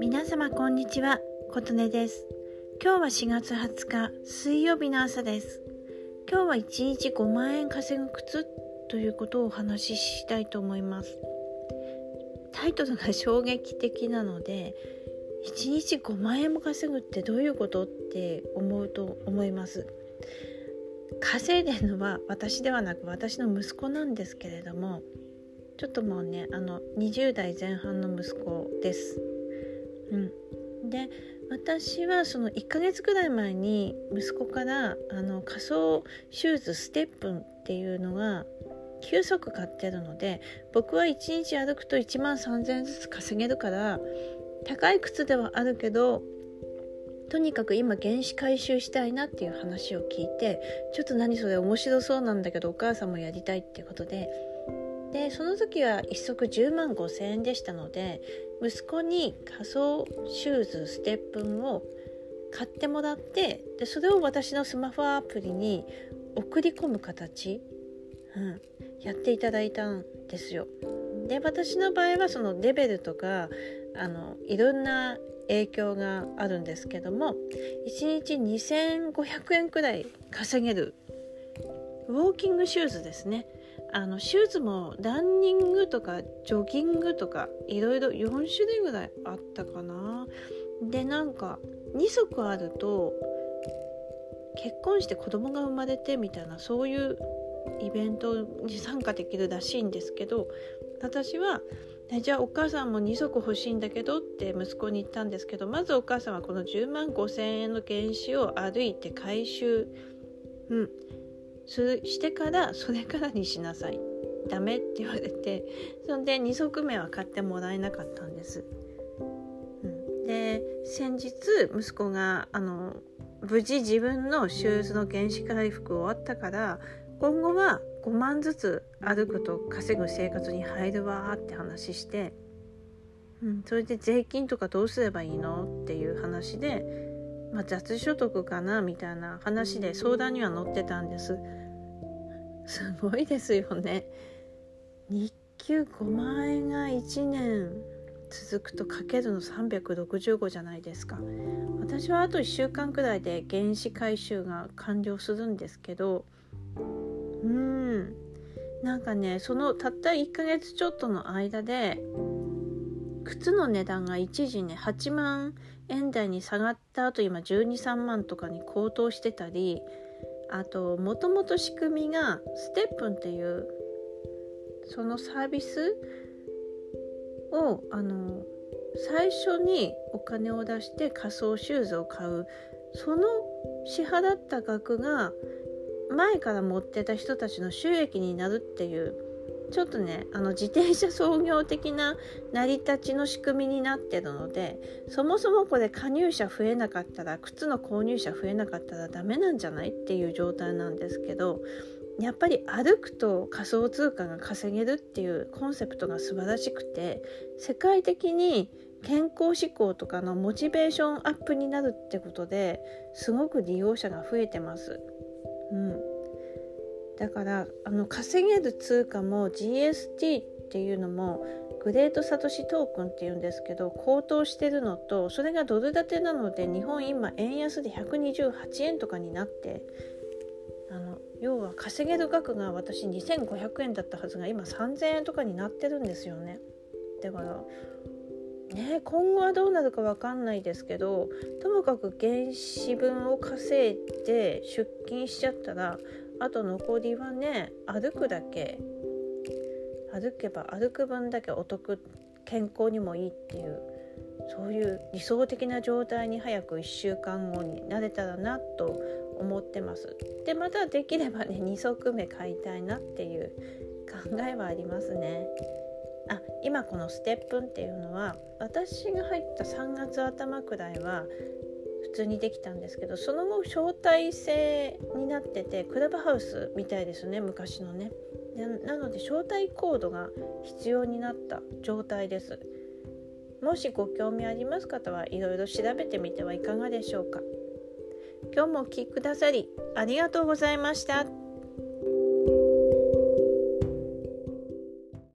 皆様こんにちは琴音です。今日は4月20日水曜日の朝です。今日は1日5万円稼ぐ靴ということをお話ししたいと思います。タイトルが衝撃的なので1日5万円も稼ぐってどういうことって思うと思います。稼いでるのは私ではなく私の息子なんですけれどもちょっともうねあの20代前半の息子です。うん、で私はその1ヶ月ぐらい前に息子からあの仮想シューズステップンっていうのが9足買ってるので僕は1日歩くと1万3000円ずつ稼げるから高い靴ではあるけどとにかく今原子回収したいなっていう話を聞いてちょっと何それ面白そうなんだけどお母さんもやりたいってことででその時は1足10万5千円でしたので息子に仮想シューズステップンを買ってもらってでそれを私のスマホアプリに送り込む形、うん、やっていただいたんですよ。で私の場合はそのレベルとかあのいろんな影響があるんですけども1日2500円くらい稼げるウォーキングシューズですねあのシューズもランニングとかジョギングとかいろいろ4種類ぐらいあったかな。でなんか2足あると結婚して子供が生まれてみたいなそういうイベントに参加できるらしいんですけど私はじゃあお母さんも2足欲しいんだけどって息子に言ったんですけどまずお母さんはこの10万5千円の原資を歩いて回収、うん、してからそれからにしなさいダメって言われてそんで2足目は買ってもらえなかったんです。うん、で先日息子があの無事自分のシューズの原子回復終わったから今後は5万ずつ歩くと稼ぐ生活に入るわって話して、うん、それで税金とかどうすればいいのっていう話で、まあ、雑所得かなみたいな話で相談には乗ってたんです。すごいですよね。日給5万円が1年続くとかけるの365じゃないですか私はあと1週間くらいで原子回収が完了するんですけどうんなんかねそのたった1ヶ月ちょっとの間で靴の値段が一時ね8万円台に下がった後今123万とかに高騰してたりあともともと仕組みがステップンっていうそのサービスをあの最初にお金を出して仮想シューズを買う。その支払った額が前から持ってた人たちの収益になるっていうちょっとねあの自転車創業的な成り立ちの仕組みになってるのでそもそもこれ加入者増えなかったら靴の購入者増えなかったらダメなんじゃないっていう状態なんですけどやっぱり歩くと仮想通貨が稼げるっていうコンセプトが素晴らしくて世界的に健康志向とかのモチベーションアップになるってことですごく利用者が増えてます。うん、だからあの稼げる通貨も GST っていうのもグレートサトシトークンっていうんですけど高騰してるのとそれがドル建てなので日本今円安で128円とかになってあの要は稼げる額が私2500円だったはずが今3000円とかになってるんですよね。だからね今後はどうなるか分かんないですけどともかく原資分を稼いで出勤しちゃったらあと残りはね歩くだけ歩けば歩く分だけお得健康にもいいっていうそういう理想的な状態に早く1週間後になれたらなと思ってます。でまたできればね2足目買いたいなっていう考えはありますね。あ今このステップンっていうのは私が入った3月頭くらいは普通にできたんですけどその後招待制になっててクラブハウスみたいですね昔のね。なので招待コードが必要になった状態です。もしご興味あります方はいろいろ調べてみてはいかがでしょうか。今日もお聴きくださりありがとうございました。